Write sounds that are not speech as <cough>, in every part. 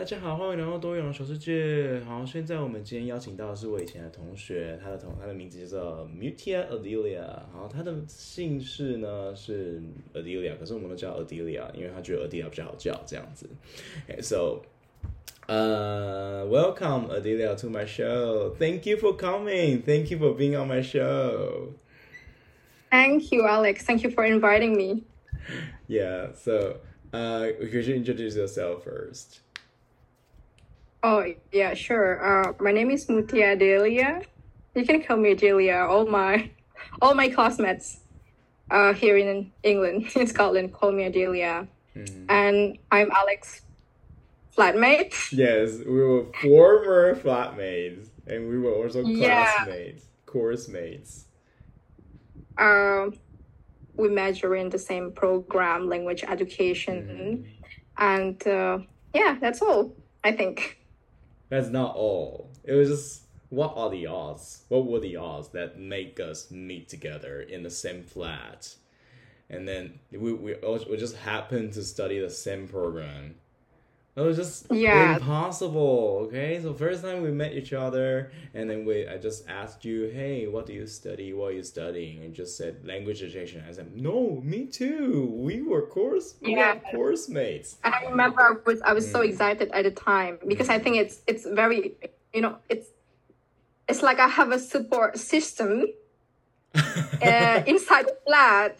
大家好，欢迎来到多元的小世界。好，现在我们今天邀请到的是我以前的同学，他的同他的名字叫做 Meutia Adelia。好，他的姓氏呢是 Adelia，可是我们都叫 Adelia，因为他觉得 Adelia 比较好叫这样子。Okay, so, uh, welcome Adelia to my show. Thank you for coming. Thank you for being on my show. Thank you, Alex. Thank you for inviting me. <laughs> Yeah. So, uh, could you introduce yourself first? Oh, yeah, sure. Uh, my name is Meutia Delia. You can call me Delia. All my, all my classmates, uh, here in England, <laughs> in Scotland, call me Delia. And I'm Alex, flatmate. Yes, we were former flatmates, and we were also Yeah. classmates, course mates. Um, we major in the same program, language education, and uh, yeah, that's all. I think. That's not all. It was just what are the odds? What were the odds that make us meet together in the same flat? And then we we, we just happened to study the same program. It was just Yeah. impossible. Okay, so first time we met each other, and then we I just asked you, hey, what do you study? What are you studying? And just said language education. I said, no, me too. We were course we Yeah. were course mates. And I remember I was I was so excited at the time because I think it's it's very you know it's it's like I have a support system <laughs> uh, inside the flat.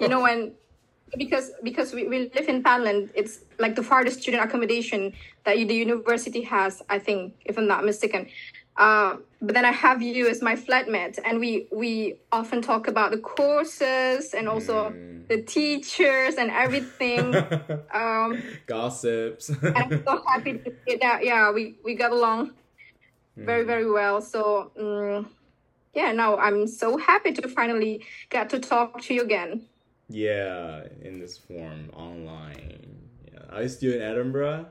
You know when because because we, we live in Thailand, it's like the farthest student accommodation that the university has. I think if I'm not mistaken. Uh, but then I have you as my flatmate, and we we often talk about the courses and also the teachers and everything. <laughs> Um, Gossips. and I'm so happy to see that. Yeah, we we got along very very well. So mm yeah, now I'm so happy to finally get to talk to you again. Yeah, in this form, online. Yeah. Are you still in Edinburgh?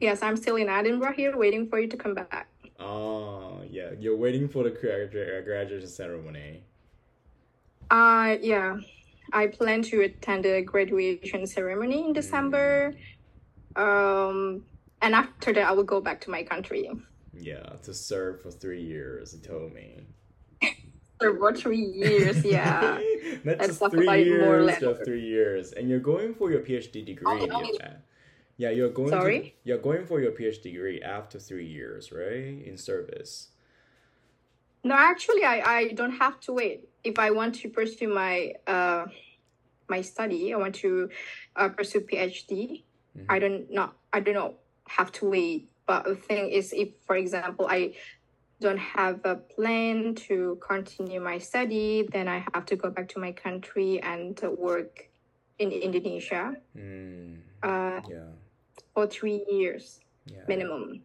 Yes, I'm still in Edinburgh here, waiting for you to come back. Oh, yeah. You're waiting for the graduation ceremony. Uh yeah, I plan to attend the graduation ceremony in December. Um, and after that, I will go back to my country Yeah, to serve for three years. He told me. For about three years. Yeah. <laughs> Let's just talk three about it more years, later. just three years, and you're going for your PhD degree. Only- only- yeah. Yeah, you're going. To, Sorry? you're going for your PhD degree after three years, right? In service. No, actually, I, I don't have to wait. If I want to pursue my uh, my study, I want to uh, pursue PhD. I don't not I do not know have to wait. But the thing is, if for example I don't have a plan to continue my study, then I have to go back to my country and work in Indonesia Mm, uh, yeah. for three years Yeah. minimum.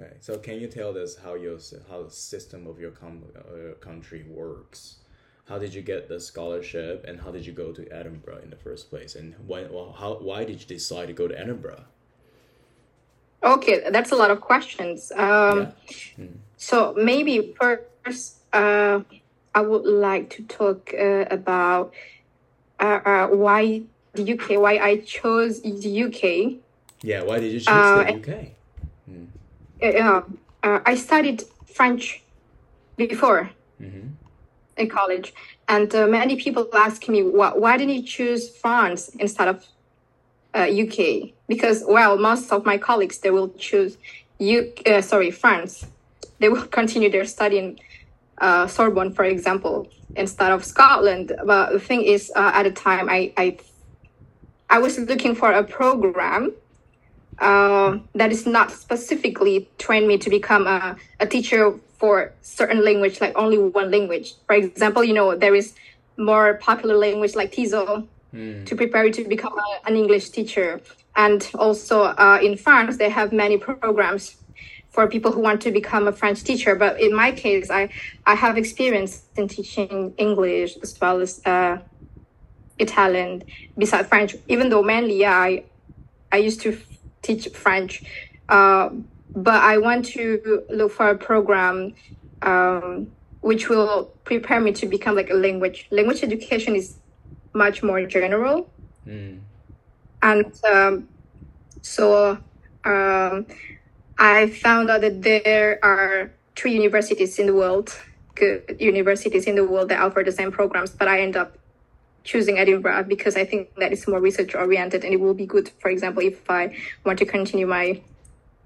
Okay, so can you tell us how your how the system of your com- uh, country works? How did you get the scholarship, and how did you go to Edinburgh in the first place? And when, well, how, why did you decide to go to Edinburgh? Okay, that's a lot of questions. Um, Yeah. So maybe first, uh, I would like to talk uh, about uh, uh, why the UK, why I chose the UK. Yeah, why did you choose Uh, the UK? Uh, uh, I studied French before hmm in college, and uh, many people ask me, why, why didn't you choose France instead of uh, UK? Because well, most of my colleagues they will choose U. Uh, sorry, France. They will <laughs> continue their study in uh, Sorbonne, for example, instead of Scotland. But the thing is, uh, at the time, I, I I was looking for a program uh, that is not specifically train me to become a, a teacher for certain language, like only one language. For example, you know, there is more popular language like TESOL to prepare you to become a, an English teacher. And also uh, in France, they have many programs for people who want to become a French teacher. But in my case, I, I have experience in teaching English as well as uh, Italian besides French, even though mainly, yeah, I, I used to teach French. Uh, but I want to look for a program um, which will prepare me to become like a language. Language education is much more general. Mm. And um, so um, I found out that there are three universities in the world, good universities in the world that offer the same programs, but I end up choosing Edinburgh because I think that it's more research oriented and it will be good, for example, if I want to continue my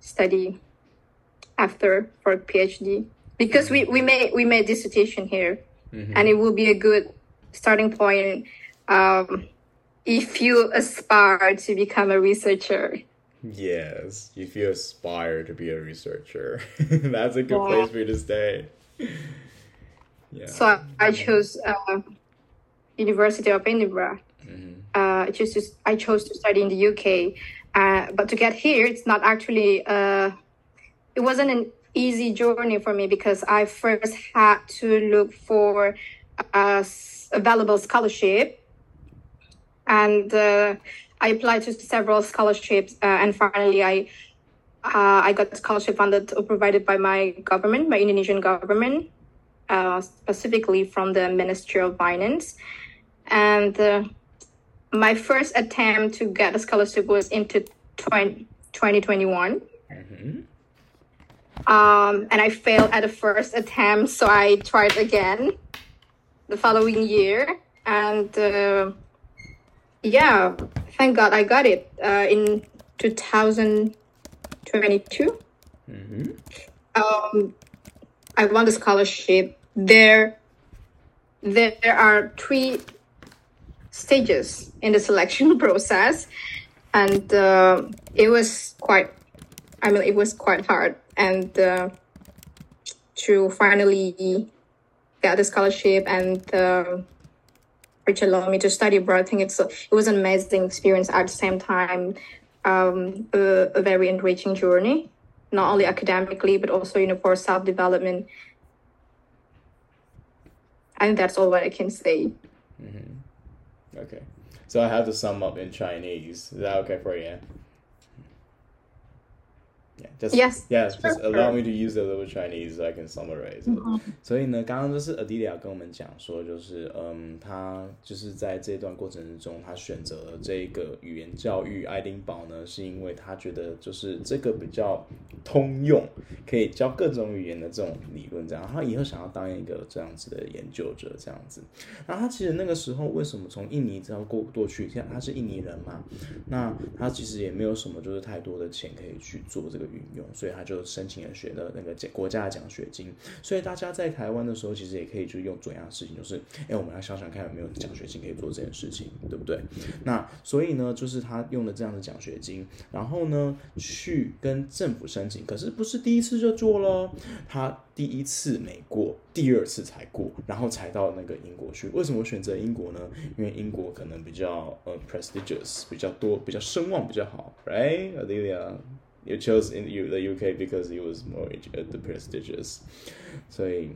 study after for a PhD. Because we, we made we made dissertation here and it will be a good starting point um, if you aspire to become a researcher. Yes, if you aspire to be a researcher, <laughs> that's a good Yeah. place for you to stay. <laughs> Yeah. So I, chose uh, University of Edinburgh. Uh, I chose to, I chose to study in the UK, uh, but to get here, it's not actually. Uh, it wasn't an easy journey for me because I first had to look for a s- available scholarship, and uh, I applied to several scholarships, uh, and finally I. Uh, I got a scholarship funded or provided by my government, my Indonesian government, uh, specifically from the Ministry of Finance. And uh, my first attempt to get a scholarship was into 20, 2021. Um, and I failed at the first attempt, so I tried again the following year. And uh, yeah, thank God I got it uh, in 2022. Um, I won the scholarship. There, there are three stages in the selection <laughs> process, and uh, it was quite. I mean, it was quite hard, and uh, to finally get the scholarship and uh, which allowed me to study abroad. I think it's a, it was an amazing experience at the same time, um, a, a very enriching journey, not only academically but also you know for self development. And that's all what I can say. Okay. So I have to sum up in Chinese. Is that okay for you? Yeah, just Yes, yeah, just allow me to use a little Chinese so I can summarize. 所以呢，刚刚就是 Adelia 跟我们讲说，就是嗯，他就是在这段过程之中，他选择了这个语言教育爱丁堡呢，是因为他觉得就是这个比较通用，可以教各种语言的这种理论，这样，他以后想要当一个这样子的研究者，这样子。然后他其实那个时候为什么从印尼这样过过去？像他是印尼人嘛，那他其实也没有什么就是太多的钱可以去做这个运用，所以他就申请了学的那个国家的奖学金。所以大家在台湾的时候，其实也可以去用做一样的事情，就是哎，我们来想想看有没有奖学金可以做这件事情，对不对？那所以呢，就是他用了这样的奖学金，然后呢去跟政府申请，可是不是第一次就做咯，他第一次没过，第二次才过，然后才到那个英国去。为什么选择英国呢？因为英国可能比较呃 prestigious，比较多，比较声望比较好，Right？Adelia Adelia, you chose in you the UK because it was more uh, the prestigious，所以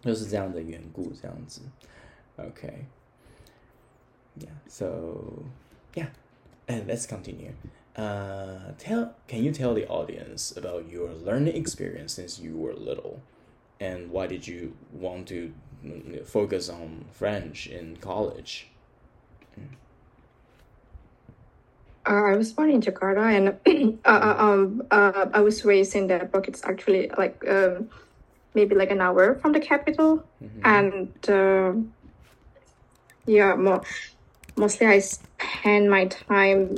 就是这样的缘故，这样子。Okay. Yeah. So, yeah. And let's continue. Uh, tell can you tell the audience about your learning experience since you were little, and why did you want to mm, focus on French in college? Uh, I was born in Jakarta, and <clears throat> uh, uh, um, uh, I was raised in Depok. It's actually like um, maybe like an hour from the capital, and uh, yeah, mo- mostly I spend my time,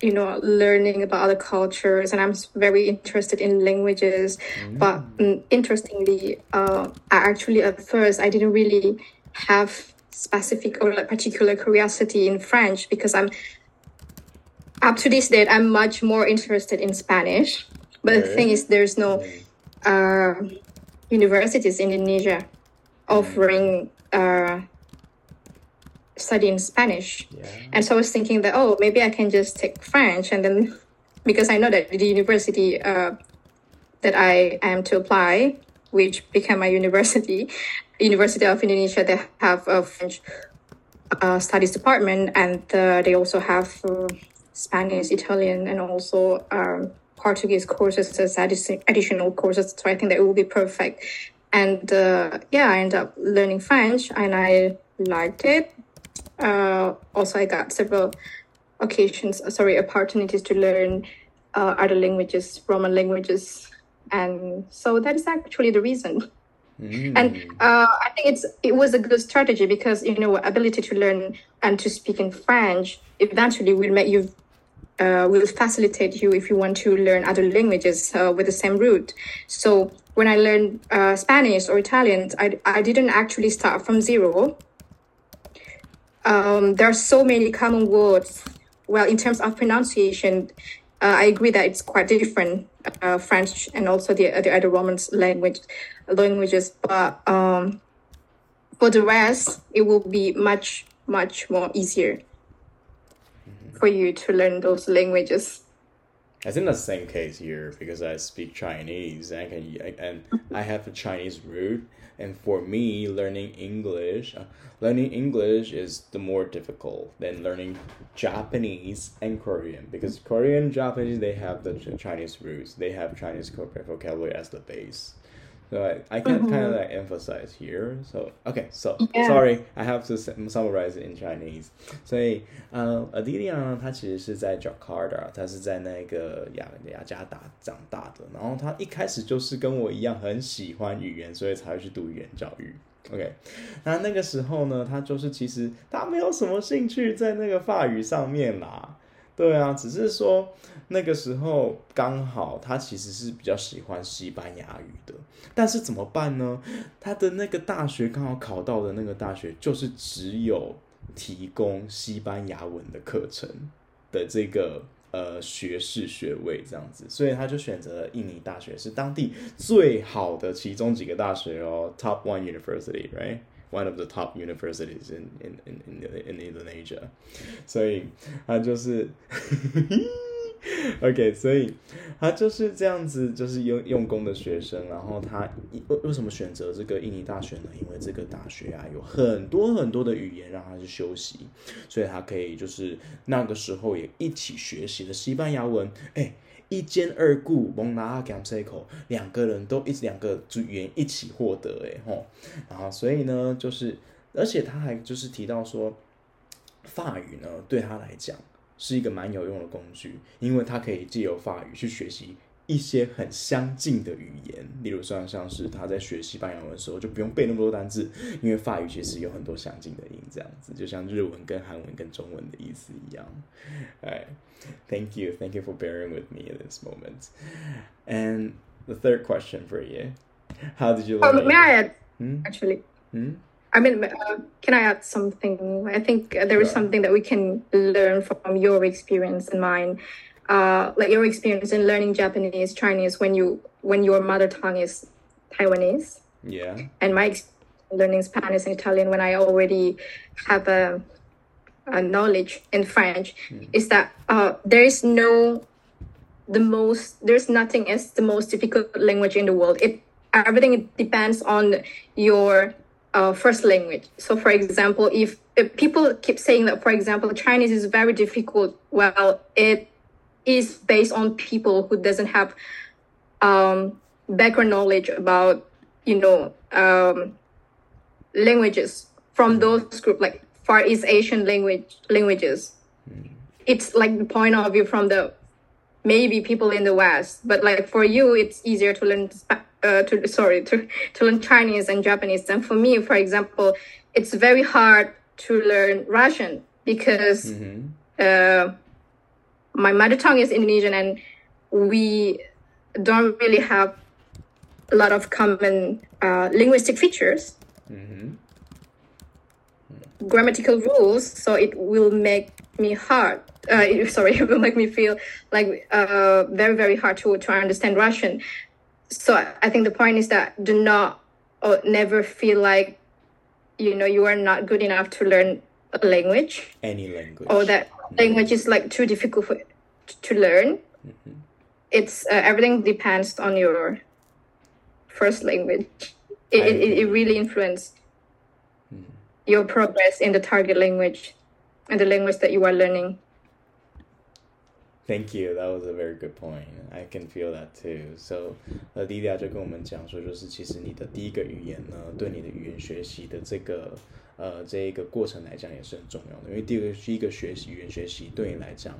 you know, learning about other cultures, and I'm very interested in languages. But mm, interestingly, uh, I actually at first I didn't really have specific or like particular curiosity in French because I'm up to this date, I'm much more interested in Spanish. But the thing is, there's no uh, universities in Indonesia offering uh, study in Spanish. Yeah. And so I was thinking that, oh, maybe I can just take French. And then, <laughs> because I know that the university uh, that I am to apply, which became my <laughs> university, University of Indonesia, they have a French uh, studies department, and uh, they also have uh, Spanish, Italian, and also um, Portuguese courses as additional courses. So I think that it will be perfect. And uh, yeah, I ended up learning French, and I liked it. Uh, also, I got several occasions, sorry, opportunities to learn uh, other languages, Roman languages, and so that is actually the reason. And uh, I think it's it was a good strategy because you know ability to learn and to speak in French eventually will make you uh, will facilitate you if you want to learn other languages uh, with the same root. So when I learned uh, Spanish or Italian, I I didn't actually start from zero. Um, there are so many common words. Well, in terms of pronunciation, uh, I agree that it's quite different, uh, French and also the, the other Romance language languages. But um, for the rest, it will be much much more easier for you to learn those languages. I think the same case here because I speak Chinese and I can and I have a Chinese root. And for me, learning English, uh, learning English is the more difficult than learning Japanese and Korean because Korean Japanese they have the Chinese roots. They have Chinese vocabulary as the base. So I, can kind of like emphasize here. So okay, so Yeah. sorry, I have to summarize it in Chinese. 所以呃，Adelia 呢，她其实是在 Jakarta，她是在那个雅雅加达长大的。然后她一开始就是跟我一样很喜欢语言，所以才会去读语言教育。OK，那那个时候呢，她就是其实她没有什么兴趣在那个法语上面啦。对啊，只是说那个时候刚好他其实是比较喜欢西班牙语的，但是怎么办呢？他的那个大学刚好考到的那个大学就是只有提供西班牙文的课程的这个呃学士学位这样子，所以他就选择了印尼大学，是当地最好的其中几个大学哦，Top One University，right？One of the top universities in in in in, in Indonesia，所以他就是，<laughs> OK，所以他就是这样子，就是用用功的学生。然后他为为什么选择这个印尼大学呢？因为这个大学啊有很多很多的语言让他去修习，所以他可以就是那个时候也一起学习了西班牙文。哎。一兼二顾，蒙拿阿甘塞口，两个人都一两个组员一起获得，哎吼，然后所以呢，就是而且他还就是提到说，法语呢对他来讲是一个蛮有用的工具，因为他可以借由法语去学习一些很相近的语言，例如像像是他在学西班牙文的时候就不用背那么多单字，因为法语其实有很多相近的音，这样子就像日文跟韩文跟中文的意思一样。哎，Thank <laughs> you, thank you for bearing with me in this moment. And the third question for you, how did you learn? Um, may I add, Hmm? actually? Hmm? I mean, uh, can I add something? I think uh, there is Sure. something that we can learn from your experience and mine. Uh, like your experience in learning Japanese, Chinese when you when your mother tongue is Taiwanese, Yeah. and my experience learning Spanish and Italian when I already have a, a knowledge in French is that uh, there is no the most there's nothing as the most difficult language in the world. It everything depends on your uh, first language. So, for example, if, if people keep saying that, for example, Chinese is very difficult, well, it is based on people who doesn't have um, background knowledge about you know um, languages from those group like Far East Asian language languages. It's like the point of view from the maybe people in the West, but like for you, it's easier to learn uh, to sorry <laughs> to to learn Chinese and Japanese. And for me, for example, it's very hard to learn Russian because uh, my mother tongue is Indonesian, and we don't really have a lot of common uh, linguistic features, grammatical rules. So it will make me hard. Uh, <laughs> sorry, it will make me feel like uh, very very hard to to understand Russian. So I- I think the point is that do not or never feel like you know you are not good enough to learn a language Any language. or that language is like too difficult for, to learn. It's uh, everything depends on your first language. It, it, it- it really influences your progress in the target language and the language that you are learning. Thank you. That was a very good point. I can feel that too. So，呃，莉莉亚就跟我们讲说，就是其实你的第一个语言呢，对你的语言学习的这个 呃这一个过程来讲也是很重要的。因为第二个是一个学习语言学习对你来讲，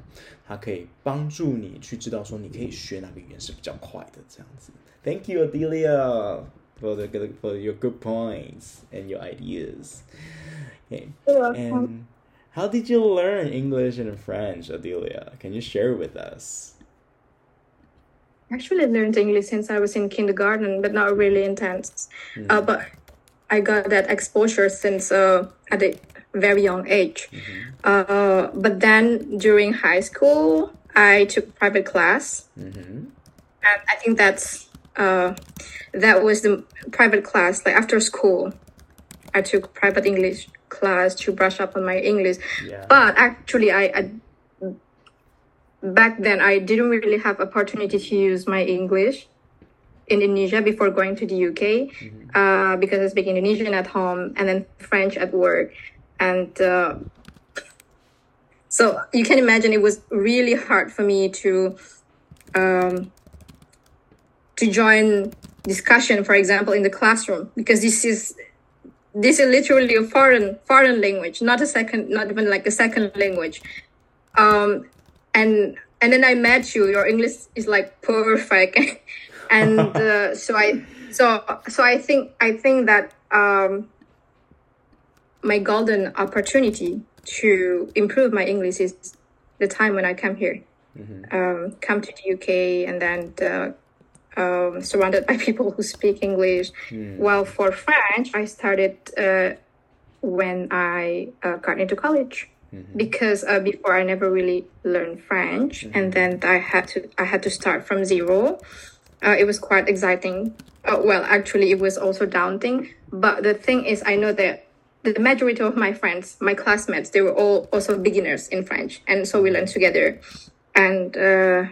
它可以帮助你去知道说你可以学哪个语言是比较快的这样子。Thank you, Adelia, for the good for your good points and your ideas. Okay. And how did you learn English and French, Adelia? Can you share with us? I actually learned English since I was in kindergarten, but not really intense. Mm. Uh, but I got that exposure since uh, at a very young age. Mm-hmm. Uh, but then during high school, I took private class, mm-hmm. and I think that's uh, that was the private class. Like after school, I took private English class to brush up on my English. Yeah. But actually, I, I back then I didn't really have opportunity to use my English Indonesia before going to the UK mm-hmm. uh, because I speak Indonesian at home and then French at work, and uh, so you can imagine it was really hard for me to um, to join discussion, for example, in the classroom because this is this is literally a foreign foreign language, not a second, not even like a second language. Um, and and then I met you. Your English is like perfect, <laughs> and uh, <laughs> so I so so I think I think that um, my golden opportunity to improve my English is the time when I come here, mm-hmm. um, come to the UK, and then uh, um, surrounded by <laughs> people who speak English. Mm. While for French, I started uh, when I uh, got into college. Mm-hmm. Because uh, before I never really learned French, mm-hmm. and then I had to I had to start from zero. Uh, it was quite exciting. Uh, well, actually, it was also daunting. But the thing is, I know that the majority of my friends, my classmates, they were all also beginners in French, and so we learned together. And uh,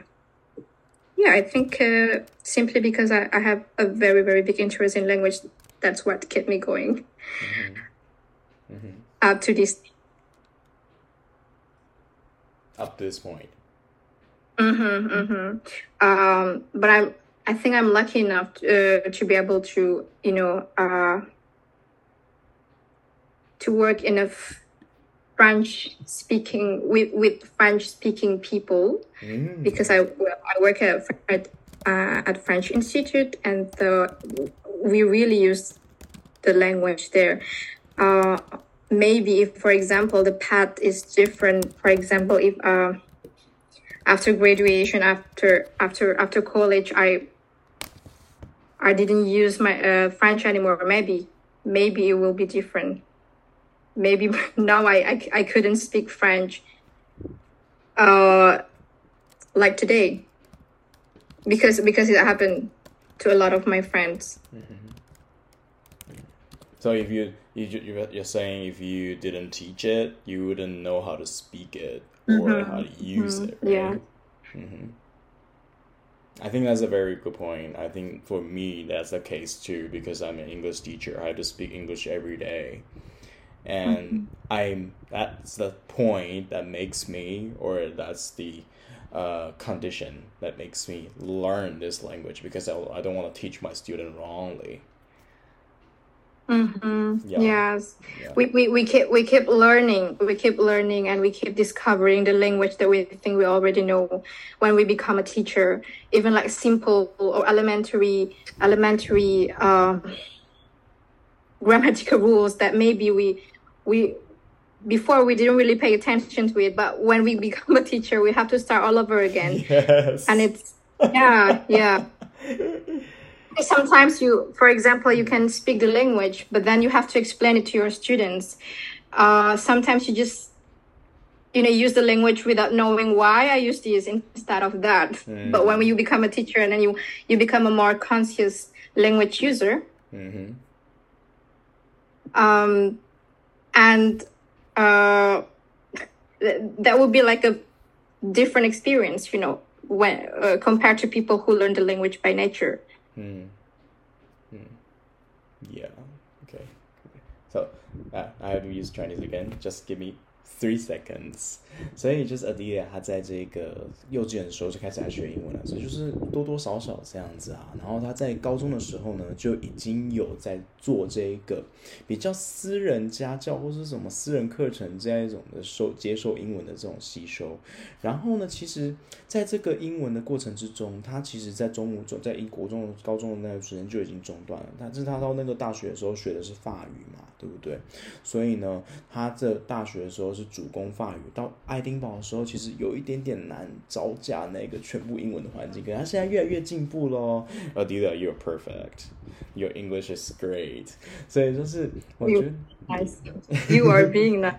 yeah, I think uh, simply because I, I have a very very big interest in language, that's what kept me going mm-hmm. Mm-hmm. up to this. Up to this point. Mm-hmm, mm-hmm. Um, but I'm. I think I'm lucky enough to, uh, to be able to, you know, uh, to work in a French speaking with with French speaking people mm. because I I work at at, uh, at French Institute and the, we really use the language there. Uh, maybe if, for example, the path is different. For example, if uh, after graduation, after after after college, I I didn't use my uh, French anymore. Maybe maybe it will be different maybe <laughs> now I, I, I couldn't speak French uh, like today because because it happened to a lot of my friends. Mm-hmm. So if you, you you're saying if you didn't teach it, you wouldn't know how to speak it or mm-hmm. how to use mm-hmm. it. Right? Yeah. I think that's a very good point. I think for me that's the case too because I'm an English teacher. I have to speak English every day and mm-hmm. i'm that's the point that makes me or that's the uh, condition that makes me learn this language because I, I don't want to teach my student wrongly Mm-hmm. Yeah. Yes, yeah. We, we we keep we keep learning, we keep learning, and we keep discovering the language that we think we already know. When we become a teacher, even like simple or elementary elementary uh, grammatical rules that maybe we we before we didn't really pay attention to it but when we become a teacher we have to start all over again yes. and it's yeah yeah <laughs> sometimes you for example you can speak the language but then you have to explain it to your students uh, sometimes you just you know use the language without knowing why i use this instead of that mm-hmm. but when you become a teacher and then you you become a more conscious language user mm-hmm. um, and uh, that would be like a different experience you know when uh, compared to people who learn the language by nature mm. Hmm. yeah okay so uh, i have to use chinese again just give me three seconds。所以就是 Adelia，她在这个幼稚园的时候就开始来学英文了，所以就是多多少少这样子啊。然后她在高中的时候呢，就已经有在做这个比较私人家教或是什么私人课程这样一种的受接受英文的这种吸收。然后呢，其实在这个英文的过程之中，她其实在中午中在英国中高中的那段时间就已经中断了。但是她到那个大学的时候学的是法语嘛，对不对？所以呢，她这大学的时候是主攻法语，到爱丁堡的时候，其实有一点点难招架那个全部英文的环境。可是他现在越来越进步喽。Adelia, you're perfect. Your English is great. 所以就是我觉得 Nice. You are being nice.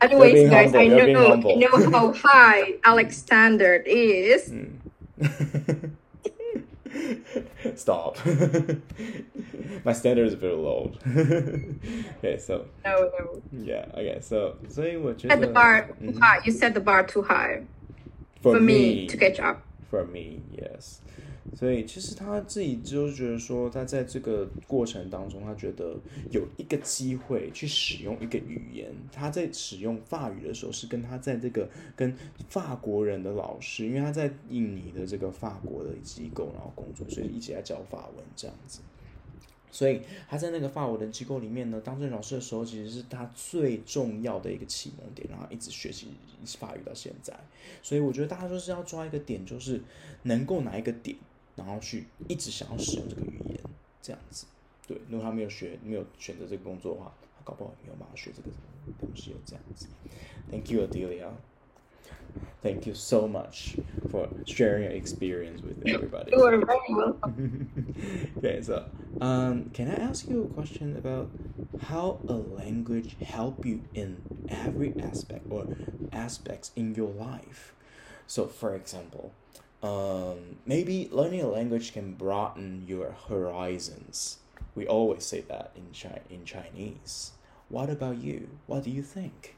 Anyways, guys, I humble, know. I know how high Alex standard is. <laughs> Stop. <laughs> My standard is very low. <laughs> okay, so. No, no. Yeah. Okay, so. so you At the bar, mm-hmm. high. You set the bar too high. For, for me, me to catch up. For me, yes. 所以其实他自己就觉得说，他在这个过程当中，他觉得有一个机会去使用一个语言。他在使用法语的时候，是跟他在这个跟法国人的老师，因为他在印尼的这个法国的机构然后工作，所以一起来教法文这样子。所以他在那个法国的机构里面呢，当这个老师的时候，其实是他最重要的一个启蒙点，然后一直学习法语到现在。所以我觉得大家就是要抓一个点，就是能够哪一个点，然后去一直想要使用这个语言，这样子。对，如果他没有学，没有选择这个工作的话，他搞不好也没有办法学这个东西，有这样子。Thank you, Adelia. Thank you so much for sharing your experience with everybody. You are very <laughs> welcome. okay, so um, can I ask you a question about how a language help you in every aspect or aspects in your life? So, for example, um, maybe learning a language can broaden your horizons. We always say that in Chi- in Chinese. What about you? What do you think?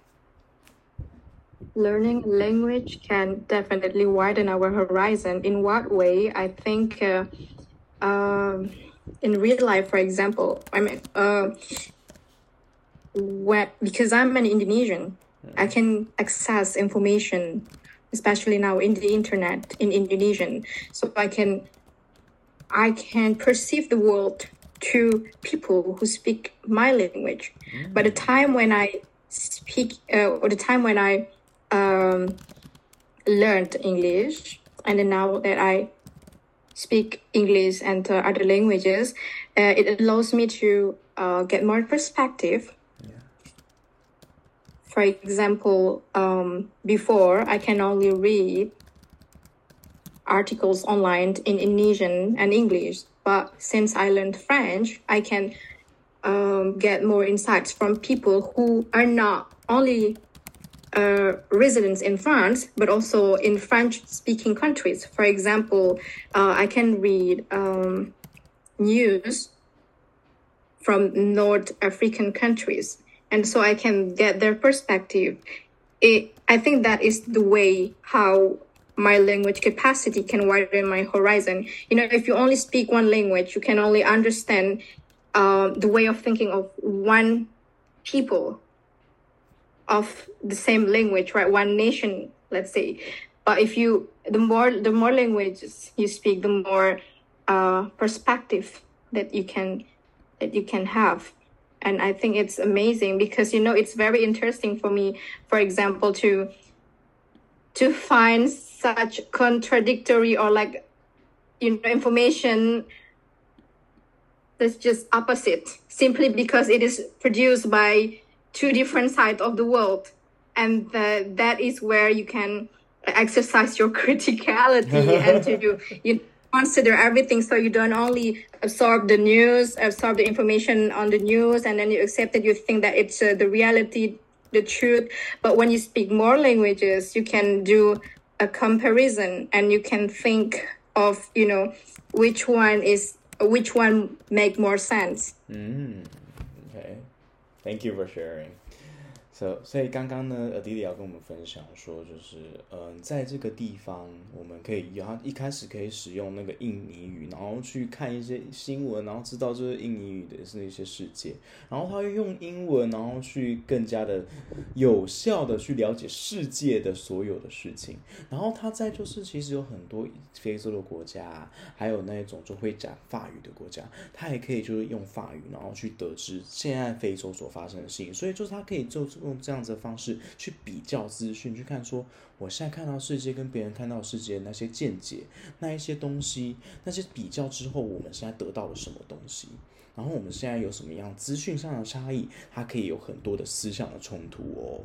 Learning a language can definitely widen our horizon. In what way? I think uh, um, in real life, for example, I mean, uh, when, because I'm an Indonesian, I can access information, especially now in the internet in Indonesian. So I can I can perceive the world through people who speak my language. By the time when I speak, uh, or the time when I um, learned English, and then now that I speak English and uh, other languages, uh, it allows me to uh, get more perspective. For example, um, before I can only read articles online in Indonesian and English, but since I learned French, I can um, get more insights from people who are not only uh, residents in France, but also in French speaking countries. For example, uh, I can read um, news from North African countries, and so I can get their perspective. It, I think that is the way how my language capacity can widen my horizon. You know, if you only speak one language, you can only understand uh, the way of thinking of one people of the same language, right? One nation, let's say. But if you, the more the more languages you speak, the more uh, perspective that you can that you can have. And I think it's amazing because you know it's very interesting for me, for example, to to find such contradictory or like you know information that's just opposite simply because it is produced by two different sides of the world. And the, that is where you can exercise your <laughs> criticality and to you consider everything so you don't only absorb the news absorb the information on the news and then you accept it you think that it's uh, the reality the truth but when you speak more languages you can do a comparison and you can think of you know which one is which one make more sense Mm, okay. Thank you for sharing. 所所以刚刚呢呃，迪迪要跟我们分享说，就是嗯，在这个地方，我们可以，然后一开始可以使用那个印尼语，然后去看一些新闻，然后知道这是印尼语的是那些世界，然后他会用英文，然后去更加的有效的去了解世界的所有的事情，然后他在就是其实有很多非洲的国家，还有那种就会讲法语的国家，他也可以就是用法语，然后去得知现在非洲所发生的事情，所以就是他可以做出用这样子的方式去比较资讯，去看说我现在看到世界跟别人看到世界那些见解，那一些东西，那些比较之后，我们现在得到了什么东西？然后我们现在有什么样资讯上的差异？它可以有很多的思想的冲突哦。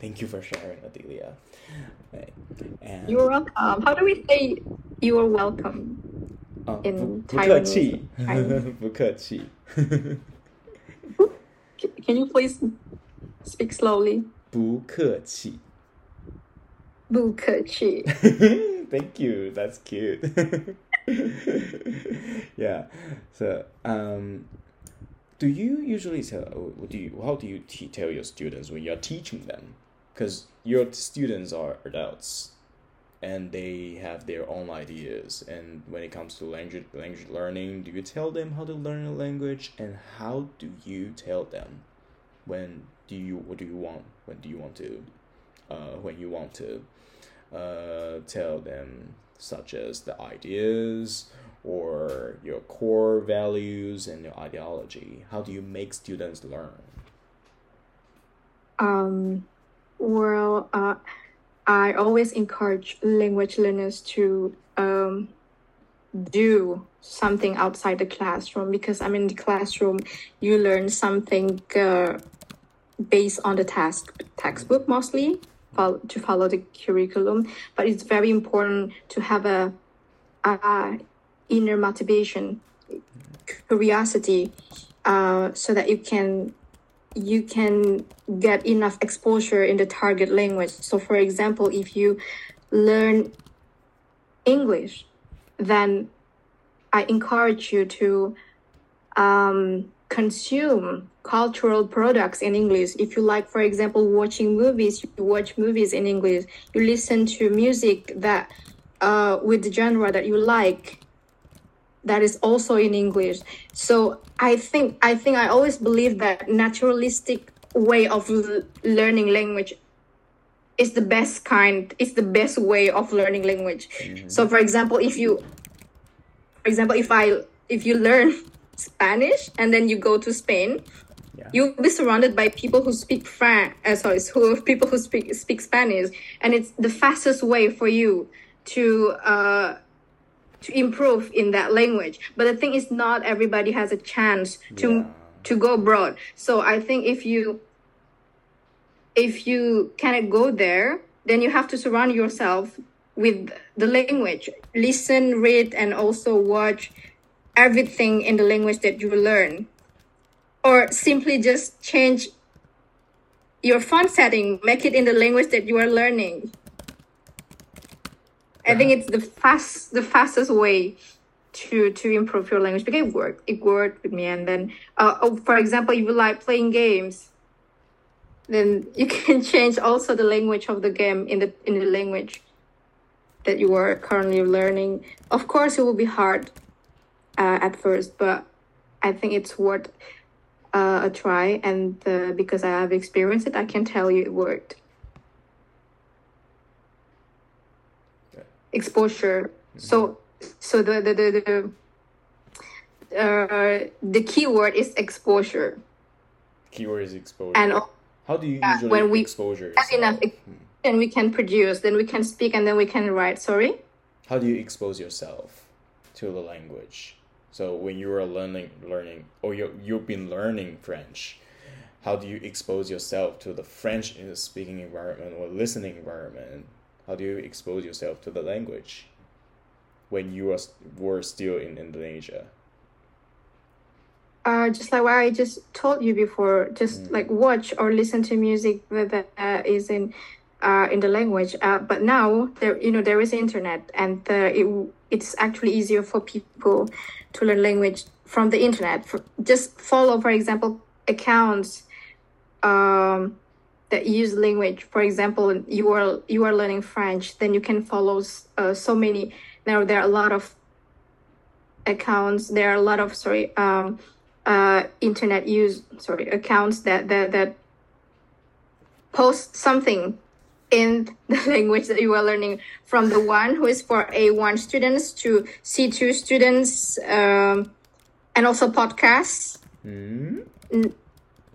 Thank you for sharing, Adelia. <laughs> And you're welcome. How do we say you are welcome? 啊，不不客气，<laughs> 不客气。<laughs> Can you please Speak slowly. 不客气。不客气。<laughs> Thank you. That's cute. <laughs> yeah. So, um, do you usually tell? Do you? How do you tell your students when you're teaching them? Because your students are adults, and they have their own ideas. And when it comes to language language learning, do you tell them how to learn a language, and how do you tell them When do you what do you want when do you want to uh, when you want to uh, tell them such as the ideas or your core values and your ideology? How do you make students learn? Um well uh, i always encourage language learners to um, do something outside the classroom because i'm in the classroom you learn something uh, based on the task textbook mostly to follow the curriculum but it's very important to have a, a inner motivation curiosity uh, so that you can you can get enough exposure in the target language. So for example if you learn english then i encourage you to um, consume cultural products in English. If you like, for example, watching movies, you watch movies in English. You listen to music that uh, with the genre that you like, that is also in English. So I think I think I always believe that naturalistic way of learning language is the best kind. It's the best way of learning language. Mm-hmm. So, for example, if you, for example, if I if you learn <laughs> Spanish and then you go to Spain, yeah. you'll be surrounded by people who speak French. Uh, sorry, who people who speak speak Spanish, and it's the fastest way for you to uh, to improve in that language. But the thing is, not everybody has a chance to yeah. to go abroad. So I think if you if you cannot go there, then you have to surround yourself with the language. Listen, read, and also watch everything in the language that you learn. Or simply just change your font setting make it in the language that you are learning. I think it's the fast the fastest way to to improve your language. Because it worked it worked with me. And then uh, oh, for example if you like playing games then you <laughs> can change also the language of the game in the in the language that you are currently learning of course it will be hard uh, at first, but I think it's worth uh, a try. And uh, because I have experienced it, I can tell you it worked. Exposure. Mm-hmm. So, so the the the, the uh, the keyword is exposure. Keyword is exposure. And how do you yeah, usually when we exposure? Have enough, and hmm. we can produce, then we can speak, and then we can write. Sorry. How do you expose yourself to the language? So when you are learning learning or you you've been learning French, how do you expose yourself to the French speaking environment or listening environment? How do you expose yourself to the language when you are, were still in Indonesia? Uh, just like what I just told you before, just mm. like watch or listen to music that uh, is in uh, in the language. Uh, but now there, you know, there is internet, and it it's actually easier for people to learn language from the internet. For, just follow, for example, accounts um, that use language. For example, you are you are learning French, then you can follow uh, so many. Now there are a lot of accounts. There are a lot of sorry um, uh, internet use sorry accounts that that that post something in <laughs> the language that you are learning from the one who is for A1 students to C2 students um, and also podcasts. Mm-hmm.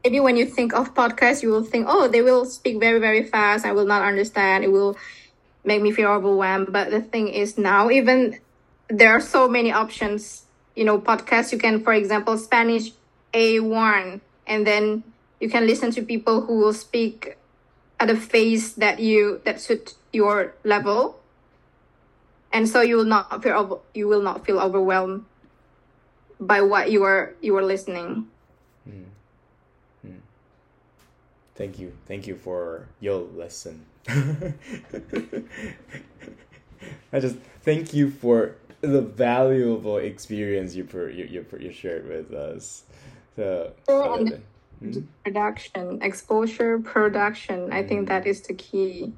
Maybe when you think of podcasts, you will think, oh, they will speak very, very fast. I will not understand. It will make me feel overwhelmed. But the thing is now, even there are so many options. You know, podcasts, you can, for example, Spanish A1, and then you can listen to people who will speak at a phase that you that suit your level and so you will not feel you will not feel overwhelmed by what you are you are listening Mm. Mm. Thank you. Thank you for your lesson. <laughs> I just thank you for the valuable experience you per, you, you, you shared with us. So, Sure, and- uh, hmm? production exposure production i think that is the key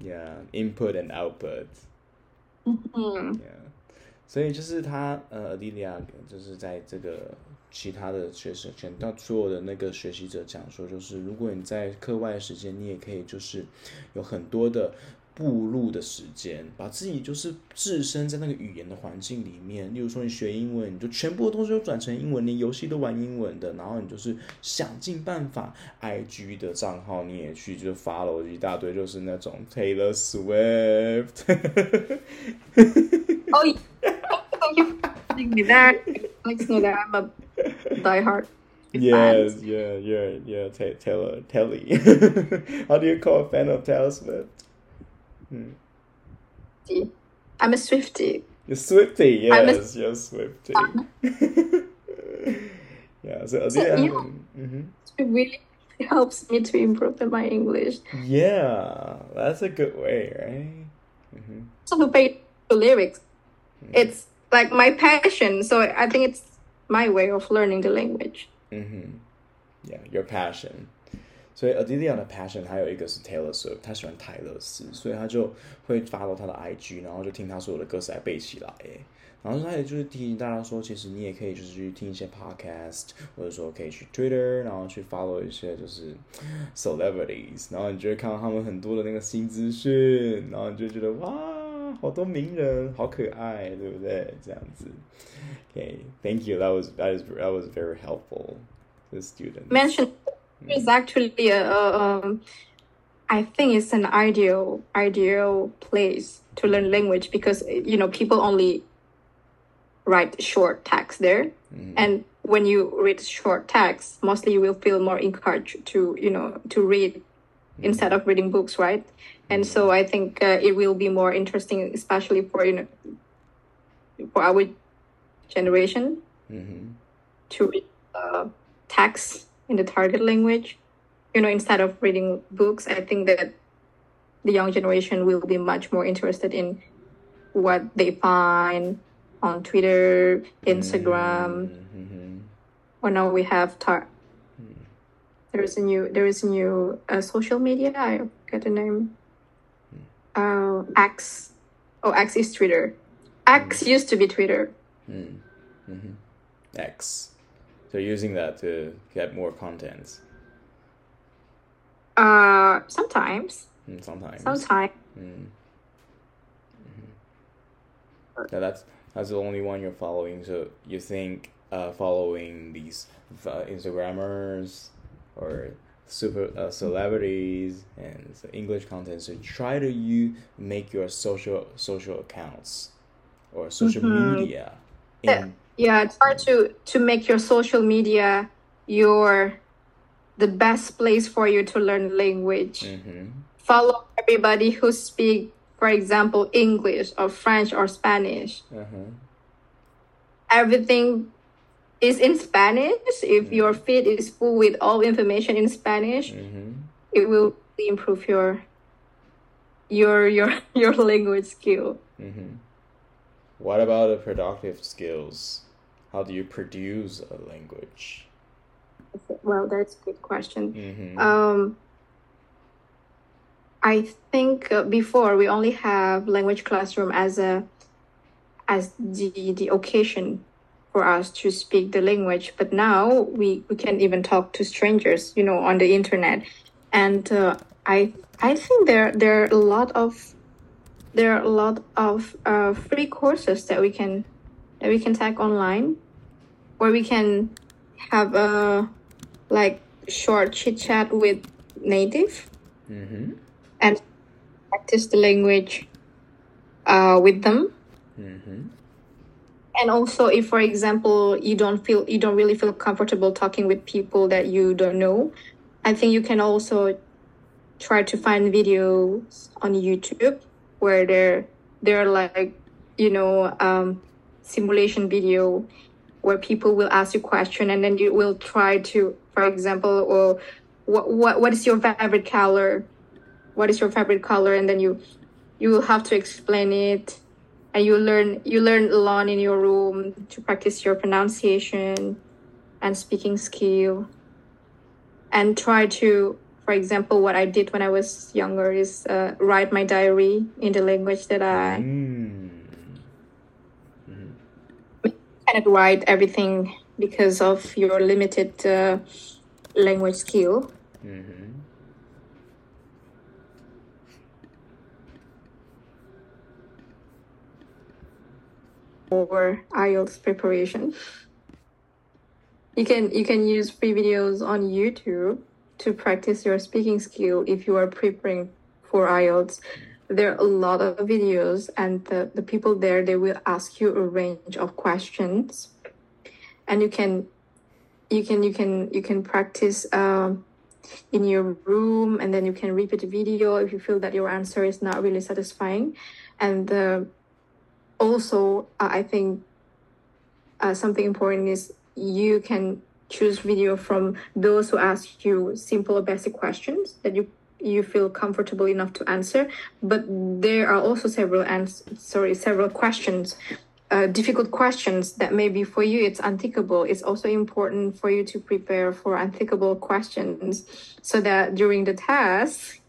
yeah, input and output. Hmm. Yeah，所以就是他呃，莉莉亚就是在这个其他的学生全到所有的那个学习者讲说，就是如果你在课外时间，你也可以就是有很多的 步入的时间，把自己就是置身在那个语言的环境里面。例如说，你学英文，你就全部的东西都转成英文，连游戏都玩英文的，然后你就是想尽办法，IG 的账号你也去就 follow 一大堆，就是那种 Taylor Swift。oh you for telling me that Alex know that i'm a diehard Yes, yeah, yeah, yeah. Ta- Taylor, Telly. How do you call a fan of Taylor Swift? Fan. i'm a swiftie You're Swiftie. I'm a- Yes, you're Swiftie. <laughs> yeah. So, So, yeah. yeah. hmm it really helps me to improve my english Yeah, that's a good way, right? hmm also to pay the lyrics it's like my passion so i think it's my way of learning the language hmm Yeah, your passion. 所以 Adelia 的 passion 还有一个是 Taylor Swift，他喜欢泰勒斯，所以他就会 follow 他的 IG，然后就听他所有的歌词来背起来。然后他也就是提醒大家说，其实你也可以就是去听一些 podcast，或者说可以去 Twitter，然后去 follow 一些就是 celebrities，然后你就会看到他们很多的那个新资讯，然后你就觉得哇，好多名人，好可爱，对不对？这样子。Okay，thank you. That was that is that was very helpful to students. mentioned is actually a, a um, I think it's an ideal ideal place to learn language because you know people only write short text there, and when you read short text, mostly you will feel more encouraged to you know to read instead of reading books, right? And so I think uh, it will be more interesting, especially for you know for our generation hmm to read uh, text in the target language. You know, instead of reading books, I think that the young generation will be much more interested in what they find on Twitter, Instagram. hmm Or now we have tar- there is a new there is a new uh, social media. I forget the name. Uh, X. Oh, X is Twitter. X used to be Twitter. X. So using that to get more contents Uh, sometimes, mm, sometimes. sometimes. Yeah, that's that's the only one you're following. So you think uh, following these uh, Instagrammers or super uh, celebrities and so English content. So try to you make your social social accounts or social media. In, yeah it's hard to to make your social media your the best place for you to learn language Mhm. follow everybody who speak for example english or french or spanish Uh-huh. everything is in spanish if your feed is full with all information in spanish Mhm. it will improve your your your <laughs> your language skill Mm-hmm. What about the productive skills? How do you produce a language? well that's a good question Mm-hmm. um I think uh, before we only have language classroom as a as the the occasion for us to speak the language, but now we we can even talk to strangers, you know, on the internet, and uh, I I think there there are a lot of there are a lot of uh, free courses that we can that we can take online, where we can have a like short chit chat with native Mm-hmm. and practice the language uh, with them. Mm-hmm. And also, if for example you don't feel you don't really feel comfortable talking with people that you don't know, I think you can also try to find videos on YouTube where they're they're like you know um, simulation video where people will ask you question and then you will try to for example or what what what is your favorite color? What is your favorite color? And then you you will have to explain it. And you learn you learn alone in your room to practice your pronunciation and speaking skill. And try to for example what i did when i was younger is uh, write my diary in the language that i Mm. Cannot write everything because of your limited uh, language skill Mm-hmm. or IELTS preparation. You can you can use free videos on YouTube to practice your speaking skill if you are preparing for IELTS. There are a lot of videos and the, the people there they will ask you a range of questions. And you can you can you can you can practice um, in your room and then you can repeat the video if you feel that your answer is not really satisfying. And uh, also uh, i think uh, something important is you can choose video from those who ask you simple or basic questions that you you feel comfortable enough to answer but there are also several ans- sorry several questions uh, difficult questions that maybe for you. It's unthinkable. It's also important for you to prepare for unthinkable questions so that during the test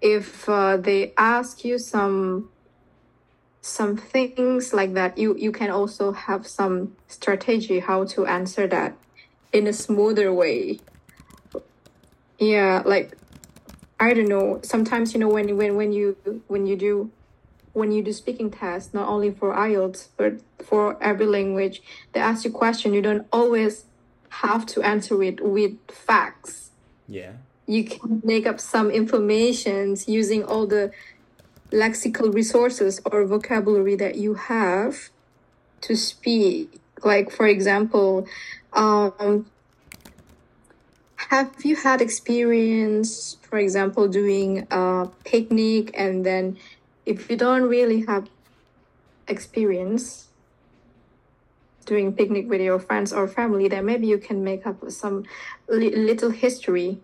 if uh, they ask you some some things like that you you can also have some strategy how to answer that in a smoother way. Yeah like i don't know. Sometimes you know when when when you when you do when you do speaking tests not only for ielts but for every language they ask you question you don't always have to answer it with facts. Yeah. you can make up some informations using all the lexical resources or vocabulary that you have to speak. Like for example um, have you had experience for example doing a picnic and then if you don't really have experience doing picnic with your friends or family then maybe you can make up some li- little history.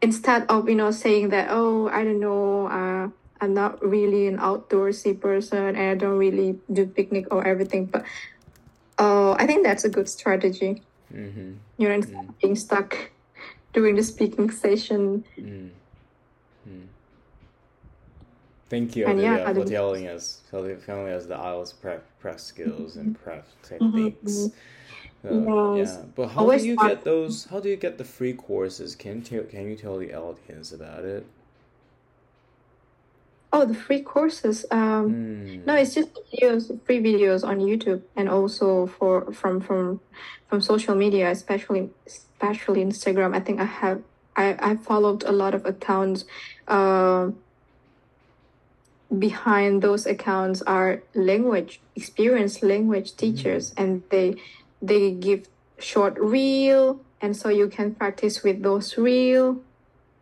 Instead of you know saying that oh i don't know uh, i'm not really an outdoorsy person and i don't really do picnic or everything but uh, i think that's a good strategy. Mm-hmm. you know instead of being stuck during the speaking session Mm. Mm. Thank you, And yeah, for telling us, telling telling us the IELTS prep, prep skills and Mm-hmm. prep techniques. Uh, Yes. Yeah, but how Always do you start- get those? How do you get the free courses? Can you can you tell the audience about it? Oh the free courses um Mm. No, it's just videos, free videos on YouTube, and also for from from from social media, especially especially Instagram. I think I have I I followed a lot of accounts. Uh, behind those accounts are language experienced language teachers, and they they give short reel, and so you can practice with those reel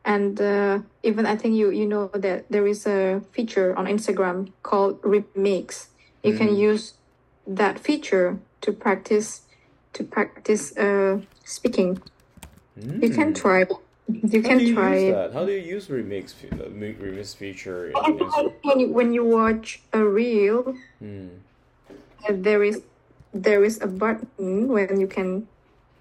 and uh, even I think you you know that there is a feature on Instagram called remix. You can Mm. use that feature to practice to practice uh, speaking. You can Mm. try. You How can do you try use it. that? How do you use remix uh, remix feature? In, I in, think when you, when you watch a reel, mm. there is there is a button when you can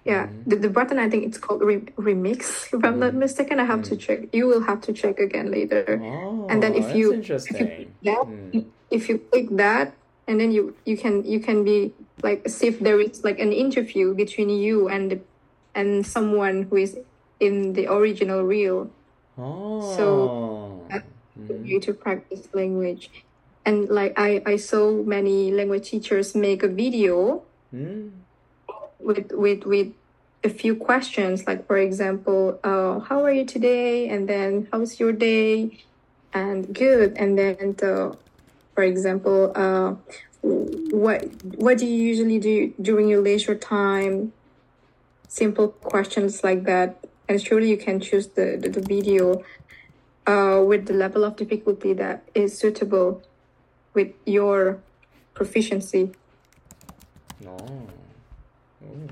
Yeah, mm-hmm. the, the button I think it's called re- remix. If I'm not mm-hmm. mistaken, I have to mm-hmm. check. You will have to check again later. Oh, and then oh, if that's you interesting. that mm. if you click that and then you you can you can be like see if there is like an interview between you and the, and someone who is in the original reel Oh. So, you to practice language and like i i saw many language teachers make a video Mm. With with with a few questions like for example uh how are you today? And then how's your day? And good. And then the, for example uh what what do you usually do during your leisure time? Simple questions like that. And surely you can choose the the, the video. Uh with the level of difficulty that is suitable with your proficiency. No. Oh.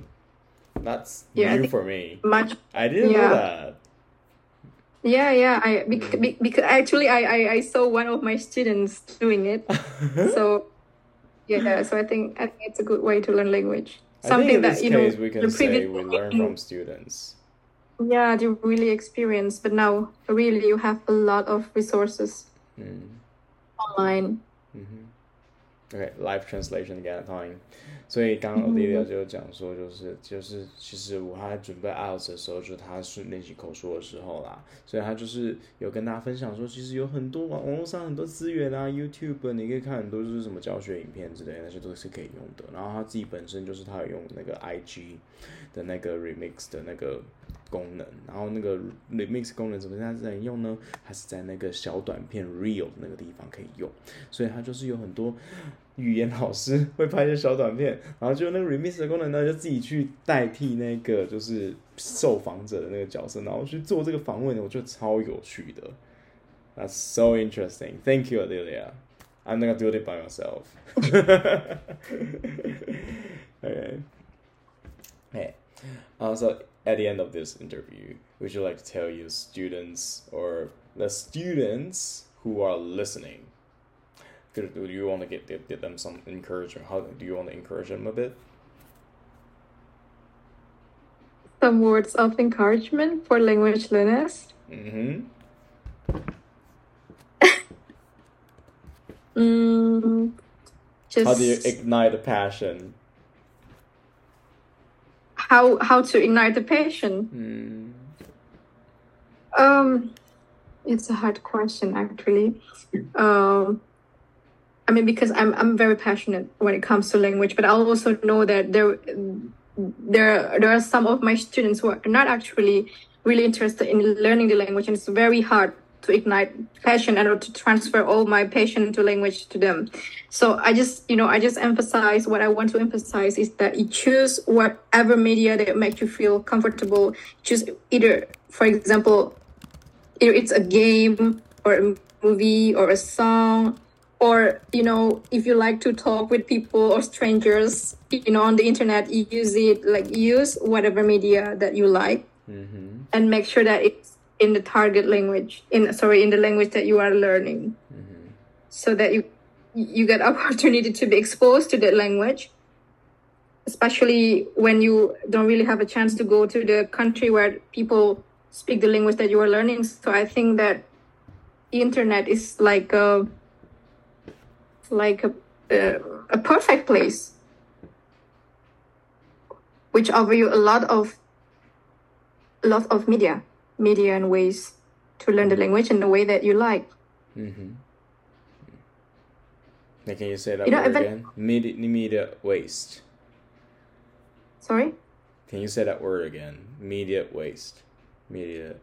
That's Yeah, new for me. much I didn't Yeah. know that. Yeah, yeah. I because, mm. because actually I, I I saw one of my students doing it. <laughs> so yeah, so I think I think it's a good way to learn language. Something in that you know we can the say we learn from students. yeah they really experienced, but now really you have a lot of resources Mm. online. Mm-hmm. OK, live translation again, time。所以刚刚 Olivia 就讲说，就是就是，其实我还准备 IELTS 的时候，就是他是练习口说的时候啦，所以他就是有跟大家分享说，其实有很多网网络上很多资源啊，YouTube 你可以看很多就是什么教学影片之类的，那些都是可以用的。然后他自己本身就是他有用那个 IG 的那个 remix 的那个功能，然后那个 remix 功能怎么在这里用呢？它是在那个小短片 reel 那个地方可以用，所以它就是有很多语言老师会拍一些小短片，然后就那个 remix 的功能呢，就自己去代替那个就是受访者的那个角色，然后去做这个访问，我觉得超有趣的。That's so interesting. Thank you, Adelia. I'm not gonna do it by myself. <laughs> okay. Hey. Uh, so at the end of this interview, would you like to tell your students or the students who are listening? Do you want to get, get get them some encouragement? How do you want to encourage them a bit? Some words of encouragement for language learners. Mm-hmm. <laughs> Mm, just How do you ignite a passion? How how to ignite the passion. Mm. Um, it's a hard question actually. Um, I mean, because I'm I'm very passionate when it comes to language, but I also know that there there there are some of my students who are not actually really interested in learning the language, and it's very hard to ignite passion and to transfer all my passion into language to them. So I just you know I just emphasize what I want to emphasize is that you choose whatever media that makes you feel comfortable. Choose either, for example, either it's a game or a movie or a song or you know if you like to talk with people or strangers you know on the internet you use it like use whatever media that you like Mm-hmm. and make sure that it's in the target language in sorry in the language that you are learning. Mm-hmm. So that you you get <laughs> opportunity to be exposed to that language especially when you don't really have a chance to go to the country where people speak the language that you are learning. So i think that the internet is like a like a, a, a perfect place which offer you a lot of a lot of media media and ways to learn the language in the way that you like Mm-hmm. Now, can you say that You know, word even- again? Media, media waste. sorry Can you say that word again? Media waste. Media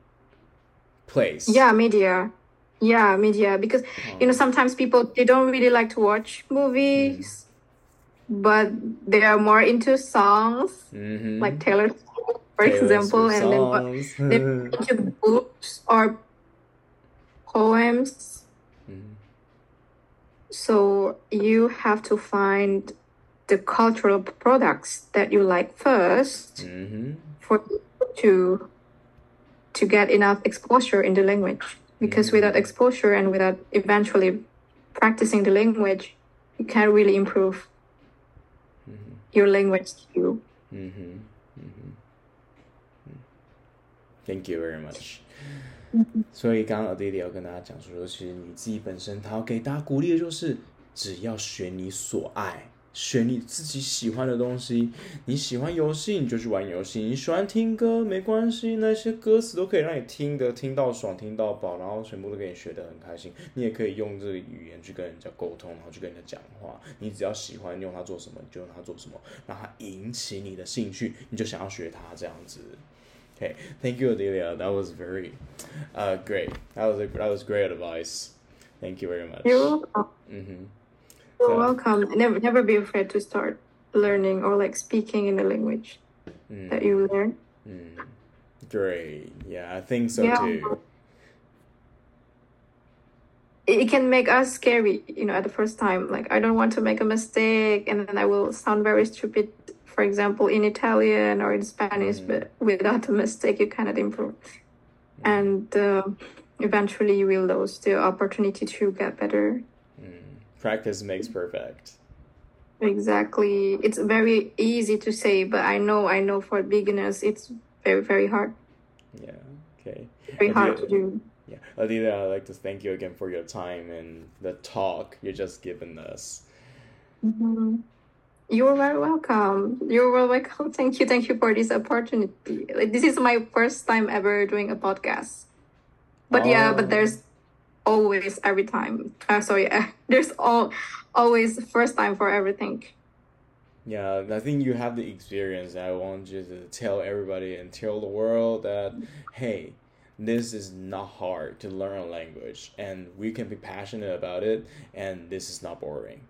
place. yeah media yeah media because you know sometimes people they don't really like to watch movies but they are more into songs Mm-hmm. like taylor For example and then what- <laughs> books or poems Mhm. so you have to find the cultural products that you like first mm-hmm. for to to get enough exposure in the language because without exposure and without eventually practicing the language you can't really improve your language skill Mm-hmm. Mm-hmm. Thank you very much。<laughs> 所以刚刚 Adelia 要跟大家讲说，其实你自己本身，他要给大家鼓励的就是，只要选你所爱。选你自己喜欢的东西，你喜欢游戏你就去玩游戏，你喜欢听歌没关系，那些歌词都可以让你听的听到爽听到饱，然后全部都给你学得很开心。你也可以用这个语言去跟人家沟通，然后去跟人家讲话。你只要喜欢用它做什么，你就用它做什么，让它引起你的兴趣，你就想要学它这样子。Okay, thank you, Adelia. That was very, uh, great. That was a, that was great advice. Thank you very much. You're welcome. Mm-hmm. You're welcome. Never, never be afraid to start learning or like speaking in the language mm. that you learn. Mm. Great. Yeah, I think so yeah. too. It can make us scary, you know, at the first time. Like, I don't want to make a mistake, and then I will sound very stupid, for example, in Italian or in Spanish, mm. but without a mistake, you cannot improve. Mm. And uh, eventually, you will lose the opportunity to get better practice makes perfect. Exactly. It's very easy to say, but I know, I know for beginners, it's very, very hard. Yeah. Okay. Very hard to do. Yeah. Adelia, I'd like to thank you again for your time and the talk you just given us. Mm-hmm. You're very welcome. You're very welcome. <laughs> Thank you. Thank you for this opportunity. Like this is my first time ever doing a podcast. But oh. yeah, but oh. there's always every time. Uh, sorry, uh, <laughs> there's all always first time for everything. Yeah, I think you have the experience. I want you to tell everybody and tell the world that hey, this is not hard to learn a language, and we can be passionate about it, and this is not boring.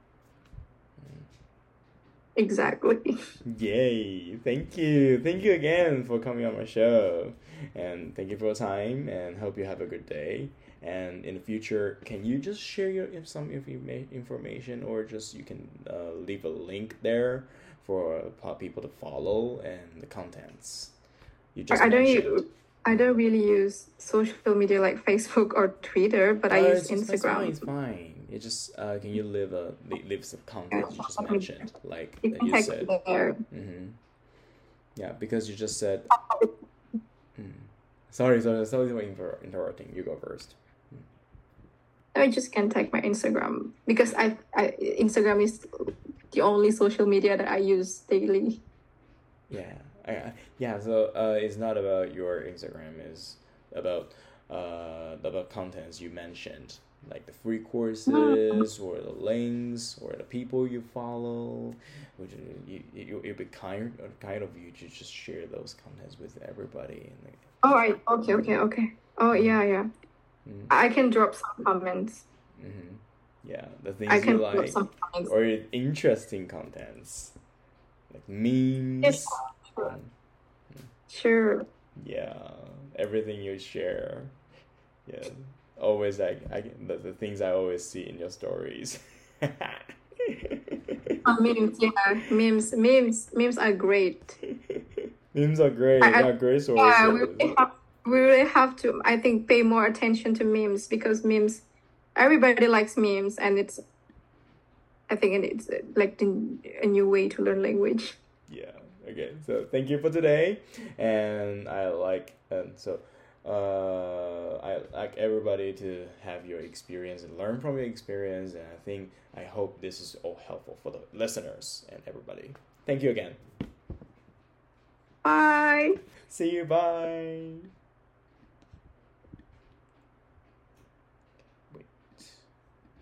Exactly. Yay! Thank you, thank you again for coming on my show, and thank you for your time, and hope you have a good day. And in the future can you just share your some information or just you can uh, leave a link there for people to follow and the contents? You just I don't use, I don't really use social media like Facebook or Twitter but uh, I use Instagram. It's fine. it's just uh, can you live a live some content you just mentioned like you, you said. Mm-hmm. yeah because you just said mm. sorry sorry sorry for interrupting you go first I just can tag my Instagram because I, I Instagram is the only social media that I use daily. Yeah, I, yeah. So uh, it's not about your Instagram. It's about uh about contents you mentioned, like the free courses mm-hmm. or the links or the people you follow. Which you you it be kind kind of you to just share those contents with everybody. And like, oh, right. Okay. Okay. Okay. Oh yeah. Yeah. Mm. I can drop some comments. Mm-hmm. Yeah, the things I can you like, or interesting contents, like memes. Yes, sure. Mm. sure. Yeah, everything you share. Yeah, always like I the, the things I always see in your stories. <laughs> oh, memes, yeah, memes, memes, memes are great. memes are great. I, I, great sources. Yeah, we have we really have to i think pay more attention to memes because memes everybody likes memes and it's i think it's uh, like a new way to learn language yeah okay so thank you for today and i like and so uh, I like everybody to have your experience and learn from your experience, and I think I hope this is all helpful for the listeners and everybody. Thank you again. Bye. See you. Bye.